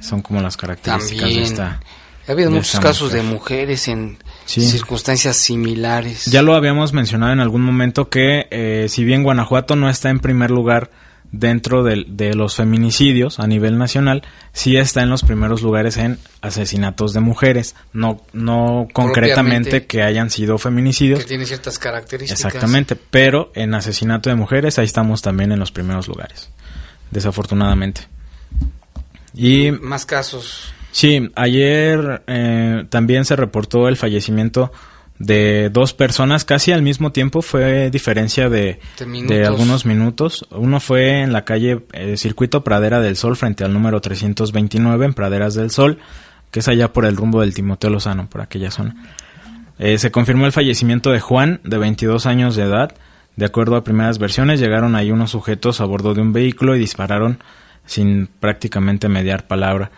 Son como las características También. de esta. Ha habido muchos casos mujer. de mujeres en Sí. circunstancias similares. Ya lo habíamos mencionado en algún momento que eh, si bien Guanajuato no está en primer lugar dentro de, los feminicidios a nivel nacional, sí está en los primeros lugares en asesinatos de mujeres, no, no concretamente que hayan sido feminicidios. que tiene ciertas características. Exactamente, pero en asesinato de mujeres ahí estamos también en los primeros lugares, desafortunadamente. Y Más casos. Sí, ayer eh, también se reportó el fallecimiento de dos personas casi al mismo tiempo, fue diferencia de, De algunos minutos. Uno fue en la calle eh, Circuito Pradera del Sol frente al número 329 en Praderas del Sol, que es allá por el rumbo del Timoteo Lozano, por aquella zona. Eh, se confirmó el fallecimiento de Juan, de 22 años de edad. De acuerdo a primeras versiones, llegaron ahí unos sujetos a bordo de un vehículo y dispararon sin prácticamente mediar palabra.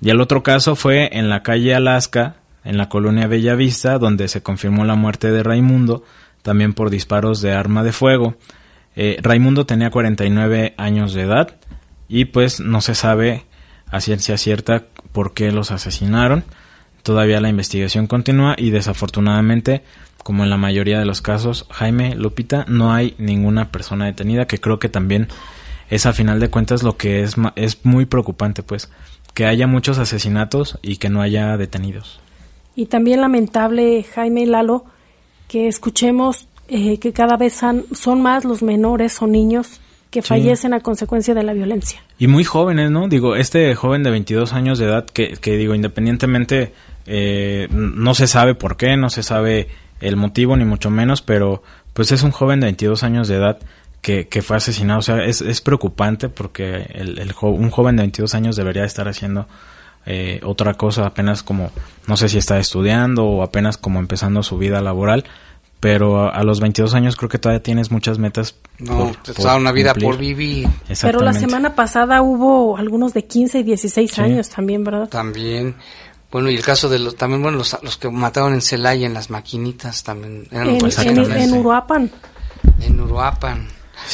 Y el otro caso fue en la calle Alaska, en la colonia Bellavista, donde se confirmó la muerte de Raimundo, también por disparos de arma de fuego. Eh, Raimundo tenía 49 años de edad y pues no se sabe a ciencia cierta por qué los asesinaron. Todavía la investigación continúa y desafortunadamente, como en la mayoría de los casos, Jaime Lupita, no hay ninguna persona detenida, que creo que también es a final de cuentas lo que es, es muy preocupante, pues, que haya muchos asesinatos y que no haya detenidos. Y también lamentable, Jaime y Lalo, que escuchemos eh, que cada vez han- son más los menores o niños que fallecen a consecuencia de la violencia. Y muy jóvenes, ¿no? Digo, este joven de 22 años de edad, que, que digo, independientemente, eh, no se sabe por qué, no se sabe el motivo, ni mucho menos, pero pues es un joven de 22 años de edad que, que fue asesinado. O sea, es, es preocupante porque el, el un joven de 22 años debería estar haciendo eh, otra cosa, apenas como, no sé si está estudiando o apenas como empezando su vida laboral pero a, los 22 años creo que todavía tienes muchas metas. No, por, una vida por vivir. Pero la semana pasada hubo algunos de 15 y 16 años también, ¿verdad? También. Bueno, y el caso de los, también, bueno, los, los que mataron en Celaya, en las maquinitas, también. Eran en, en, Uruapan. En Uruapan.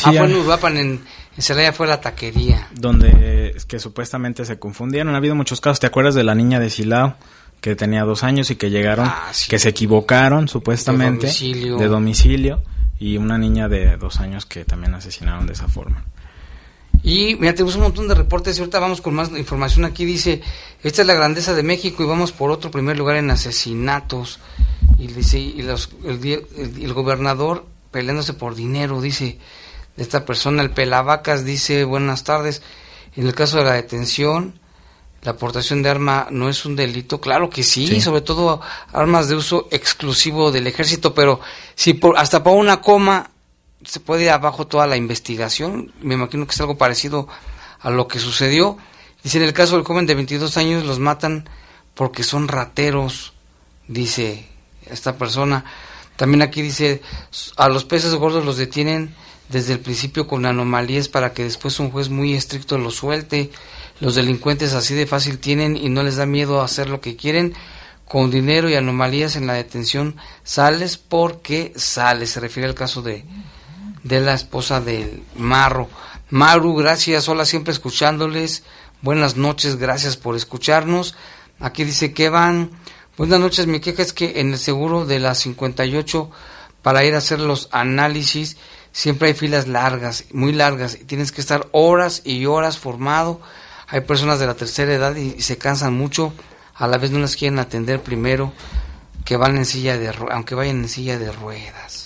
ah, fue en Uruapan, en, en Celaya fue la taquería. Donde, es que supuestamente se confundieron. Ha habido muchos casos. ¿Te acuerdas de la niña de Silao? que tenía dos años y que llegaron, ah, que se equivocaron supuestamente de domicilio. y una niña de dos años que también asesinaron de esa forma. Y mira, tenemos un montón de reportes y ahorita vamos con más información. Aquí dice, esta es la grandeza de México y vamos por otro primer lugar en asesinatos. Y dice, y los, el, el, gobernador peleándose por dinero, dice, de esta persona, el Pelavacas dice, buenas tardes. En el caso de la detención, la aportación de arma no es un delito, claro que sí, sobre todo armas de uso exclusivo del ejército, pero si por, hasta por una coma se puede ir abajo toda la investigación, me imagino que es algo parecido a lo que sucedió. Dice, en el caso del joven de 22 años los matan porque son rateros, dice esta persona. También aquí dice, a los peces gordos los detienen desde el principio con anomalías para que después un juez muy estricto los suelte. Los delincuentes así de fácil tienen y no les da miedo hacer lo que quieren. Con dinero y anomalías en la detención sales porque sales. Se refiere al caso de, de la esposa del Marro. Maru, gracias. Hola, siempre escuchándoles. Buenas noches, gracias por escucharnos. Aquí dice que van. Buenas noches, mi queja es que en el seguro de las 58 para ir a hacer los análisis siempre hay filas largas, muy largas, y tienes que estar horas y horas formado hay personas de la tercera edad y, se cansan mucho, a la vez no las quieren atender primero, que van en silla de aunque vayan en silla de ruedas.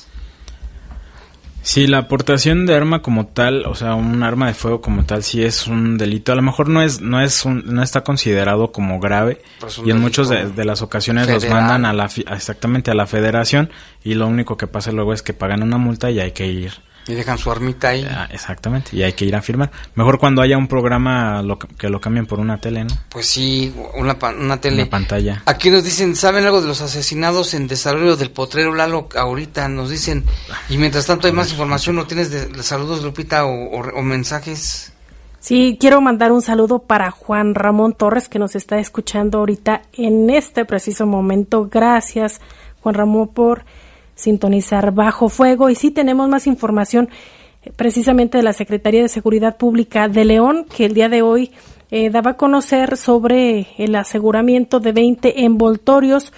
Sí, la aportación de arma como tal, o sea, un arma de fuego como tal, sí es un delito. A lo mejor no es, no es, no está considerado como grave y en muchas de, las ocasiones los mandan a la, exactamente a la Federación y lo único que pasa luego es que pagan una multa y hay que ir y dejan su armita ahí. Ah, exactamente, y hay que ir a firmar. Mejor cuando haya un programa lo, que lo cambien por una tele, ¿no? Pues sí, una, una tele. Una pantalla. Aquí nos dicen, ¿saben algo de los asesinados en desarrollo del potrero Lalo? Ahorita nos dicen, y mientras tanto hay más información, ¿no tienes de, saludos, Lupita, o, mensajes? Sí, quiero mandar un saludo para Juan Ramón Torres, que nos está escuchando ahorita en este preciso momento. Gracias, Juan Ramón, por sintonizar bajo fuego. Y sí tenemos más información eh, precisamente de la Secretaría de Seguridad Pública de León, que el día de hoy eh, daba a conocer sobre el aseguramiento de 20 envoltorios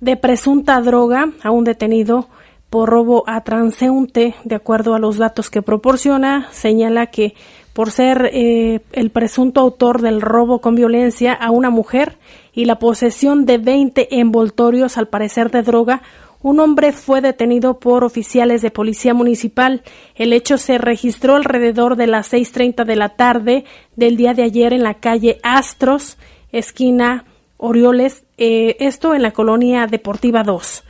de presunta droga a un detenido por robo a transeúnte, de acuerdo a los datos que proporciona, señala que por ser eh, el presunto autor del robo con violencia a una mujer y la posesión de 20 envoltorios al parecer de droga, un hombre fue detenido por oficiales de policía municipal. El hecho se registró alrededor de las 6.30 de la tarde del día de ayer en la calle Astros, esquina Orioles, eh, esto en la colonia Deportiva 2.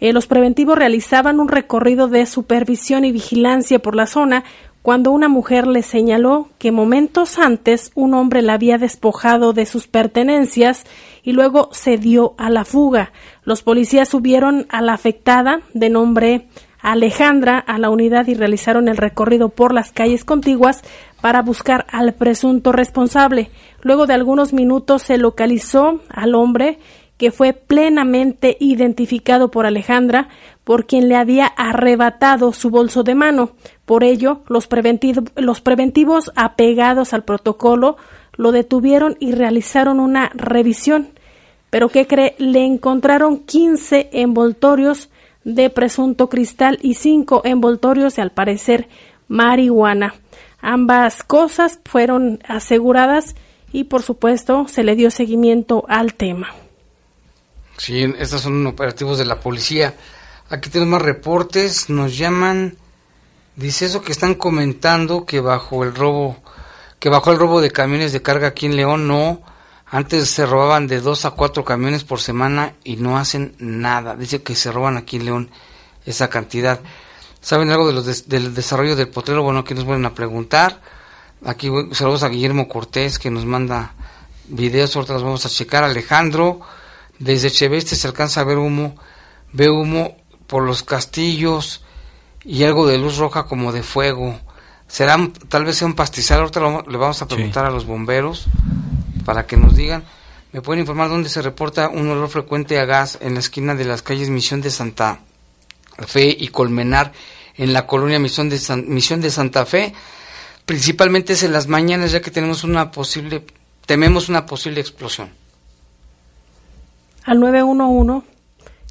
Eh, los preventivos realizaban un recorrido de supervisión y vigilancia por la zona cuando una mujer le señaló que momentos antes un hombre la había despojado de sus pertenencias y luego se dio a la fuga. Los policías subieron a la afectada, de nombre Alejandra, a la unidad y realizaron el recorrido por las calles contiguas para buscar al presunto responsable. Luego de algunos minutos se localizó al hombre que fue plenamente identificado por Alejandra, por quien le había arrebatado su bolso de mano. Por ello, los, los preventivos apegados al protocolo lo detuvieron y realizaron una revisión. Pero ¿qué cree? Le encontraron 15 envoltorios de presunto cristal y 5 envoltorios de, al parecer, marihuana. Ambas cosas fueron aseguradas y, por supuesto, se le dio seguimiento al tema. Sí, estos son operativos de la policía. Aquí tenemos más reportes. Nos llaman Dice eso que están comentando que bajo el robo, que bajo el robo de camiones de carga aquí en León no, antes se robaban de dos a cuatro camiones por semana y no hacen nada. Dice que se roban aquí en León esa cantidad. ¿Saben algo de los del desarrollo del potrero? Bueno, aquí nos vuelven a preguntar. Aquí saludos a Guillermo Cortés que nos manda videos, ahorita los vamos a checar. Alejandro, desde Cheveste se alcanza a ver humo, ve humo por los castillos y algo de luz roja como de fuego. Será, tal vez sea un pastizal, ahorita le vamos a preguntar a los bomberos para que nos digan. ¿Me pueden informar dónde se reporta un olor frecuente a gas en la esquina de las calles Misión de Santa Fe y Colmenar en la colonia Misión de, Misión de Santa Fe? Principalmente es en las mañanas ya que tenemos una posible, tememos una posible explosión. Al 911.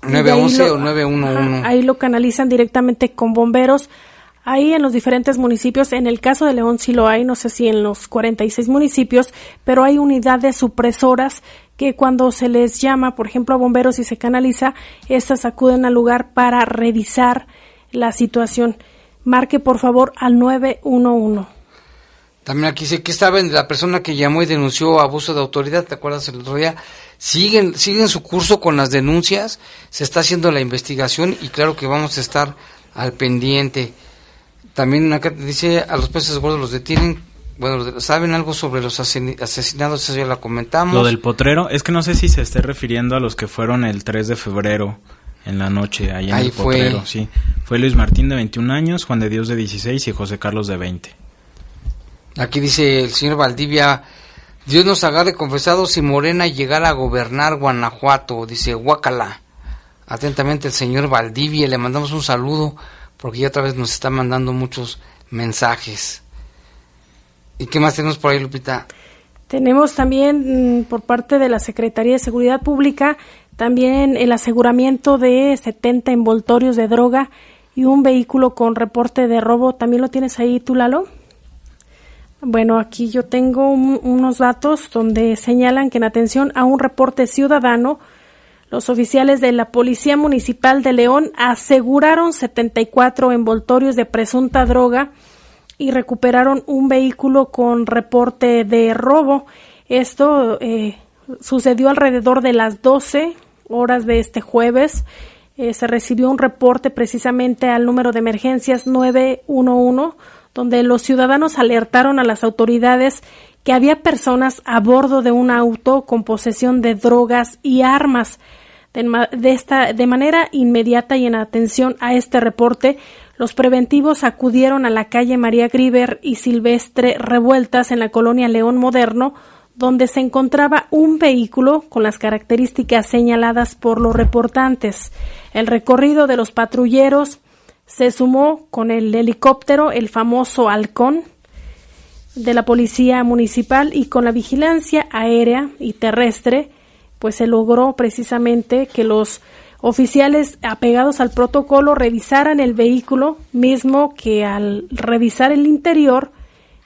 911 o 911. ahí lo canalizan directamente con bomberos Ahí en los diferentes municipios, en el caso de León sí lo hay, no sé si en los 46 municipios, pero hay unidades supresoras que cuando se les llama, por ejemplo, a bomberos y se canaliza, estas acuden al lugar para revisar la situación. Marque por favor al 911. También aquí sé que de la persona que llamó y denunció abuso de autoridad, ¿te acuerdas el otro día? Siguen, siguen su curso con las denuncias, se está haciendo la investigación y claro que vamos a estar al pendiente. También acá dice, a los peces gordos los detienen. Bueno, ¿saben algo sobre los asesinados? Eso ya la comentamos. Lo del potrero, es que no sé si se esté refiriendo a los que fueron el 3 de febrero en la noche, ahí en el potrero. Sí, fue Luis Martín de 21 años, Juan de Dios de 16 y José Carlos de 20. Aquí dice el señor Valdivia, Dios nos agarre confesados si Morena llegara a gobernar Guanajuato, dice Huacala. Atentamente el señor Valdivia, le mandamos un saludo porque ya otra vez nos está mandando muchos mensajes. ¿Y qué más tenemos por ahí, Lupita? Tenemos también mm, por parte de la Secretaría de Seguridad Pública también el aseguramiento de 70 envoltorios de droga y un vehículo con reporte de robo. ¿También lo tienes ahí tú, Lalo? Bueno, aquí yo tengo unos datos donde señalan que en atención a un reporte ciudadano los oficiales de la Policía Municipal de León aseguraron 74 envoltorios de presunta droga y recuperaron un vehículo con reporte de robo. Esto eh, sucedió alrededor de las 12 horas de este jueves. Eh, se recibió un reporte precisamente al número de emergencias 911, donde los ciudadanos alertaron a las autoridades que había personas a bordo de un auto con posesión de drogas y armas. De, manera inmediata y en atención a este reporte, los preventivos acudieron a la calle María Griver y Silvestre Revueltas en la colonia León Moderno, donde se encontraba un vehículo con las características señaladas por los reportantes. El recorrido de los patrulleros se sumó con el helicóptero, el famoso halcón, de la Policía Municipal y con la vigilancia aérea y terrestre pues se logró precisamente que los oficiales apegados al protocolo revisaran el vehículo, mismo que al revisar el interior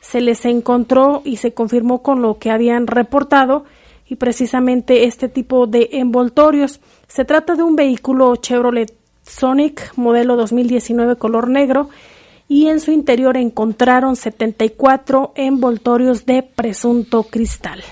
se les encontró y se confirmó con lo que habían reportado y precisamente este tipo de envoltorios. Se trata de un vehículo Chevrolet Sonic modelo 2019 color negro y en su interior encontraron 74 envoltorios de presunto cristal.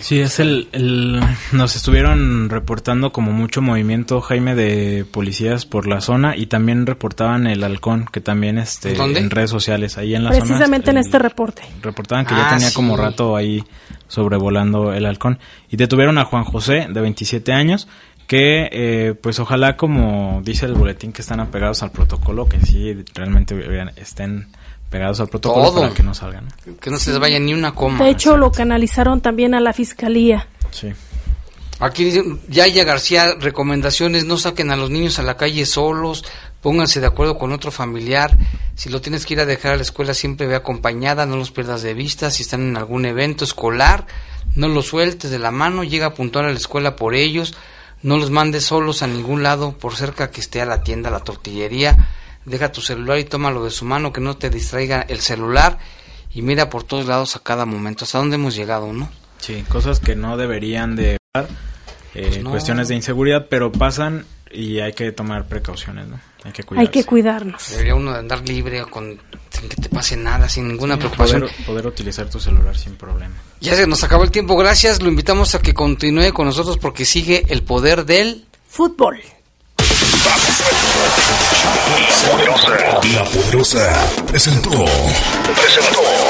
Sí, es el, Nos estuvieron reportando como mucho movimiento, Jaime, de policías por la zona y también reportaban el halcón, que también este, en redes sociales, ahí en la zona. Precisamente en este reporte. Reportaban que ya ah, tenía como rato ahí sobrevolando el halcón. Y detuvieron a Juan José, de 27 años, que eh, pues ojalá, como dice el boletín, que están apegados al protocolo, que sí realmente estén pegados al protocolo para que no salgan. Que no se vaya ni una coma. De hecho, lo canalizaron también a la fiscalía. Sí. Aquí dice Yaya García, recomendaciones, no saquen a los niños a la calle solos, pónganse de acuerdo con otro familiar, si lo tienes que ir a dejar a la escuela siempre ve acompañada, no los pierdas de vista, si están en algún evento escolar, no los sueltes de la mano, llega a puntuar a la escuela por ellos, no los mandes solos a ningún lado, por cerca que esté a la tienda, la tortillería, deja tu celular y tómalo de su mano, que no te distraiga el celular y mira por todos lados a cada momento, hasta dónde hemos llegado, ¿no? Sí, cosas que no deberían de eh, pues cuestiones de inseguridad, pero pasan y hay que tomar precauciones, ¿no? Hay que cuidarse. Hay que cuidarnos. Debería uno andar libre con sin que te pase nada, sin ninguna preocupación. Poder, poder, utilizar tu celular sin problema. Ya se nos acabó el tiempo, gracias. Lo invitamos a que continúe con nosotros porque sigue el poder del fútbol. La Poderosa presentó. Presentó.